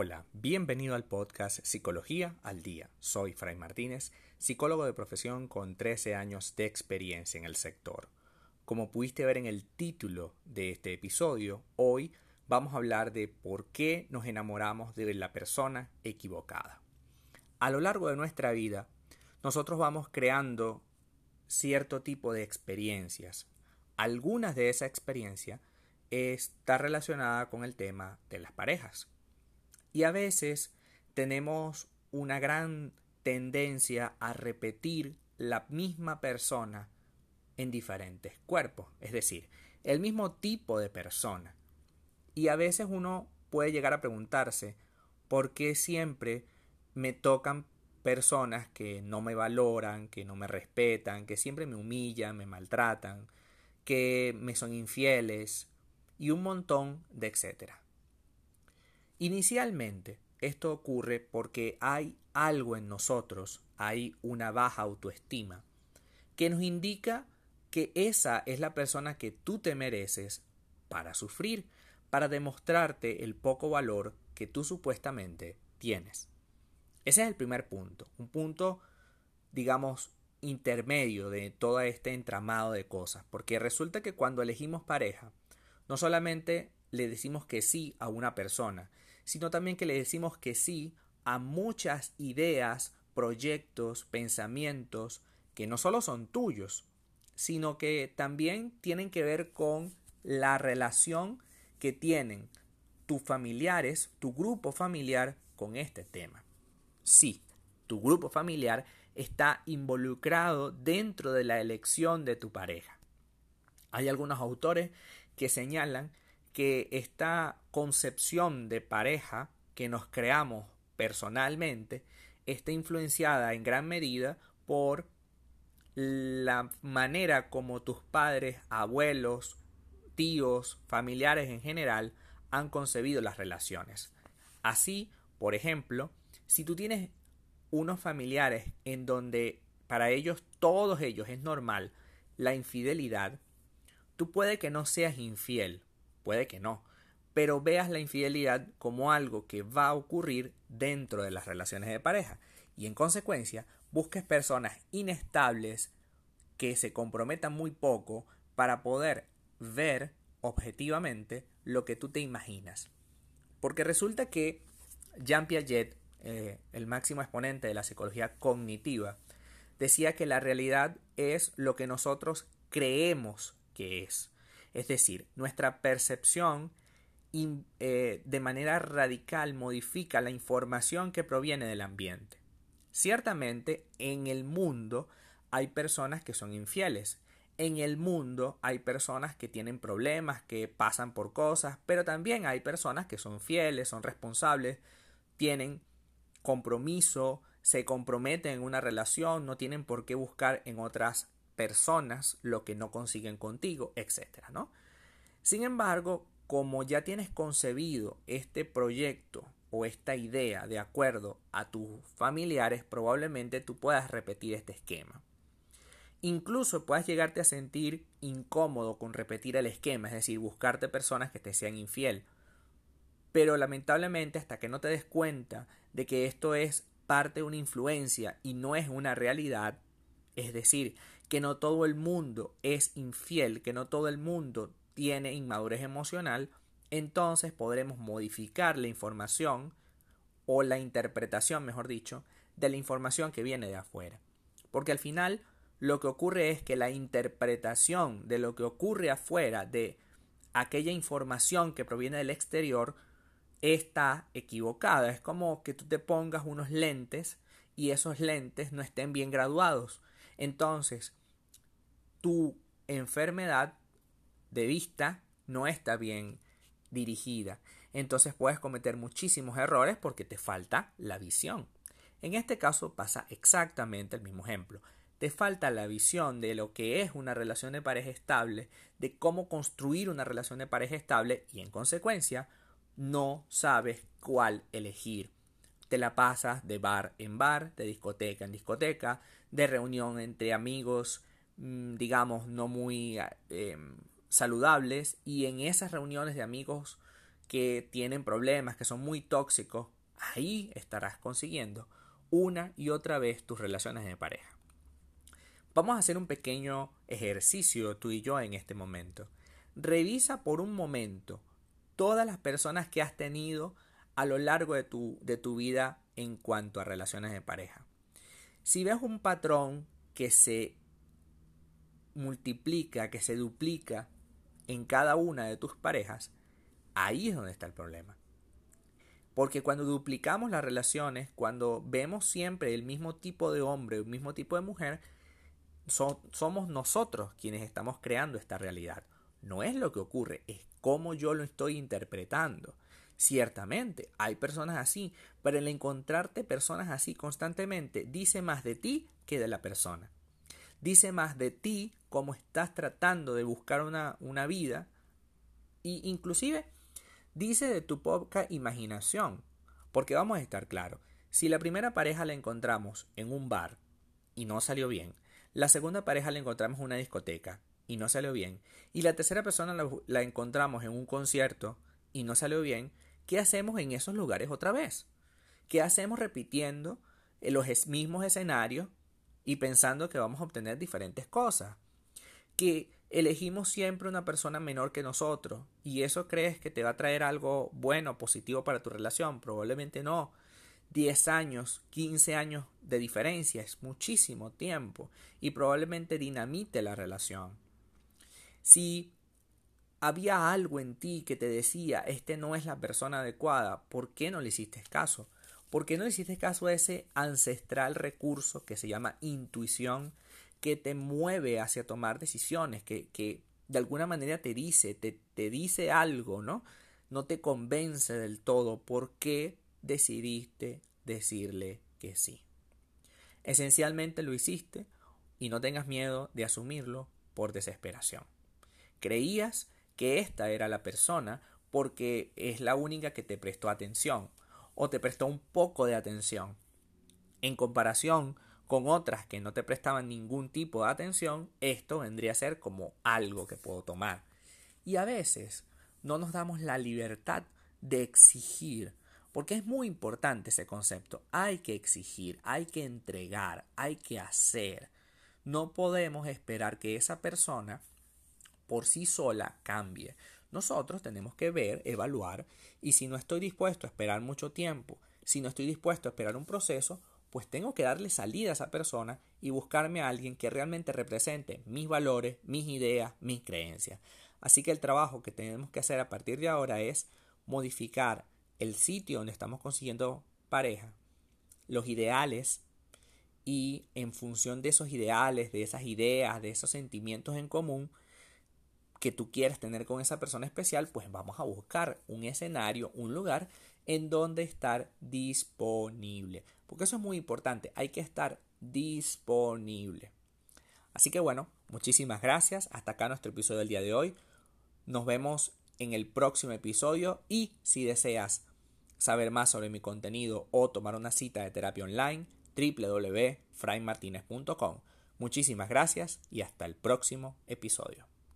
Hola, bienvenido al podcast Psicología al Día. Soy Fray Martínez, psicólogo de profesión con 13 años de experiencia en el sector. Como pudiste ver en el título de este episodio, hoy vamos a hablar de por qué nos enamoramos de la persona equivocada. A lo largo de nuestra vida, nosotros vamos creando cierto tipo de experiencias. Algunas de esas experiencias está relacionada con el tema de las parejas. Y a veces tenemos una gran tendencia a repetir la misma persona en diferentes cuerpos, es decir, el mismo tipo de persona. Y a veces uno puede llegar a preguntarse por qué siempre me tocan personas que no me valoran, que no me respetan, que siempre me humillan, me maltratan, que me son infieles y un montón de etcétera. Inicialmente, esto ocurre porque hay algo en nosotros, hay una baja autoestima, que nos indica que esa es la persona que tú te mereces para sufrir, para demostrarte el poco valor que tú supuestamente tienes. Ese es el primer punto, un punto, digamos, intermedio de todo este entramado de cosas, porque resulta que cuando elegimos pareja, no solamente le decimos que sí a una persona, sino también que le decimos que sí a muchas ideas, proyectos, pensamientos que no solo son tuyos, sino que también tienen que ver con la relación que tienen tus familiares, tu grupo familiar con este tema. Sí, tu grupo familiar está involucrado dentro de la elección de tu pareja. Hay algunos autores que señalan que esta concepción de pareja que nos creamos personalmente está influenciada en gran medida por la manera como tus padres, abuelos, tíos, familiares en general han concebido las relaciones. Así, por ejemplo, si tú tienes unos familiares en donde para ellos, todos ellos, es normal la infidelidad, tú puede que no seas infiel, puede que no, pero veas la infidelidad como algo que va a ocurrir dentro de las relaciones de pareja y en consecuencia busques personas inestables que se comprometan muy poco para poder ver objetivamente lo que tú te imaginas. Porque resulta que Jean Piaget, eh, el máximo exponente de la psicología cognitiva, decía que la realidad es lo que nosotros creemos que es. Es decir, nuestra percepción eh, de manera radical modifica la información que proviene del ambiente. Ciertamente, en el mundo hay personas que son infieles. En el mundo hay personas que tienen problemas, que pasan por cosas, pero también hay personas que son fieles, son responsables, tienen compromiso, se comprometen en una relación, no tienen por qué buscar en otras personas lo que no consiguen contigo, etcétera, ¿no? Sin embargo, como ya tienes concebido este proyecto o esta idea de acuerdo a tus familiares, probablemente tú puedas repetir este esquema. Incluso puedas llegarte a sentir incómodo con repetir el esquema, es decir, buscarte personas que te sean infiel. Pero lamentablemente hasta que no te des cuenta de que esto es parte de una influencia y no es una realidad, es decir, que no todo el mundo es infiel, que no todo el mundo tiene inmadurez emocional, entonces podremos modificar la información o la interpretación, mejor dicho, de la información que viene de afuera. Porque al final lo que ocurre es que la interpretación de lo que ocurre afuera, de aquella información que proviene del exterior, está equivocada. Es como que tú te pongas unos lentes y esos lentes no estén bien graduados. Entonces, tu enfermedad de vista no está bien dirigida. Entonces puedes cometer muchísimos errores porque te falta la visión. En este caso pasa exactamente el mismo ejemplo. Te falta la visión de lo que es una relación de pareja estable, de cómo construir una relación de pareja estable y en consecuencia no sabes cuál elegir. Te la pasas de bar en bar, de discoteca en discoteca, de reunión entre amigos digamos, no muy em, saludables y en esas reuniones de amigos que tienen problemas, que son muy tóxicos, ahí estarás consiguiendo una y otra vez tus relaciones de pareja. Vamos a hacer un pequeño ejercicio tú y yo en este momento. Revisa por un momento todas las personas que has tenido a lo largo de tu, de tu vida en cuanto a relaciones de pareja. Si ves un patrón que se multiplica, que se duplica en cada una de tus parejas, ahí es donde está el problema. Porque cuando duplicamos las relaciones, cuando vemos siempre el mismo tipo de hombre, el mismo tipo de mujer, somos nosotros quienes estamos creando esta realidad. No es lo que ocurre, es cómo yo lo estoy interpretando. Ciertamente, hay personas así, pero el encontrarte personas así constantemente dice más de ti que de la persona. Dice más de ti cómo estás tratando de buscar una, una vida e inclusive dice de tu poca imaginación. Porque vamos a estar claros, si la primera pareja la encontramos en un bar y no salió bien, la segunda pareja la encontramos en una discoteca y no salió bien, y la tercera persona la, encontramos en un concierto y no salió bien, ¿qué hacemos en esos lugares otra vez? ¿Qué hacemos repitiendo los mismos escenarios y pensando que vamos a obtener diferentes cosas? Que elegimos siempre una persona menor que nosotros y eso crees que te va a traer algo bueno, positivo para tu relación, probablemente no. 10 años, 15 años de diferencia es muchísimo tiempo y probablemente dinamite la relación. Si había algo en ti que te decía, este no es la persona adecuada, ¿por qué no le hiciste caso? ¿Por qué no hiciste caso a ese ancestral recurso que se llama intuición, que te mueve hacia tomar decisiones, que, que de alguna manera te dice, te, te dice algo, ¿no? No te convence del todo. ¿Por qué decidiste decirle que sí? Esencialmente lo hiciste y no tengas miedo de asumirlo por desesperación. Creías que esta era la persona porque es la única que te prestó atención o te prestó un poco de atención. En comparación con otras que no te prestaban ningún tipo de atención, esto vendría a ser como algo que puedo tomar. Y a veces no nos damos la libertad de exigir, porque es muy importante ese concepto. Hay que exigir, hay que entregar, hay que hacer. No podemos esperar que esa persona por sí sola cambie. Nosotros tenemos que ver, evaluar, y si no estoy dispuesto a esperar mucho tiempo, si no estoy dispuesto a esperar un proceso, pues tengo que darle salida a esa persona y buscarme a alguien que realmente represente mis valores, mis ideas, mis creencias. Así que el trabajo que tenemos que hacer a partir de ahora es modificar el sitio donde estamos consiguiendo pareja, los ideales y en función de esos ideales, de esas ideas, de esos sentimientos en común, que tú quieres tener con esa persona especial, pues vamos a buscar un escenario, un lugar en donde estar disponible. Porque eso es muy importante, hay que estar disponible. Así que bueno, muchísimas gracias. Hasta acá nuestro episodio del día de hoy. Nos vemos en el próximo episodio y si deseas saber más sobre mi contenido o tomar una cita de terapia online, www.fraymartinez.com. Muchísimas gracias y hasta el próximo episodio.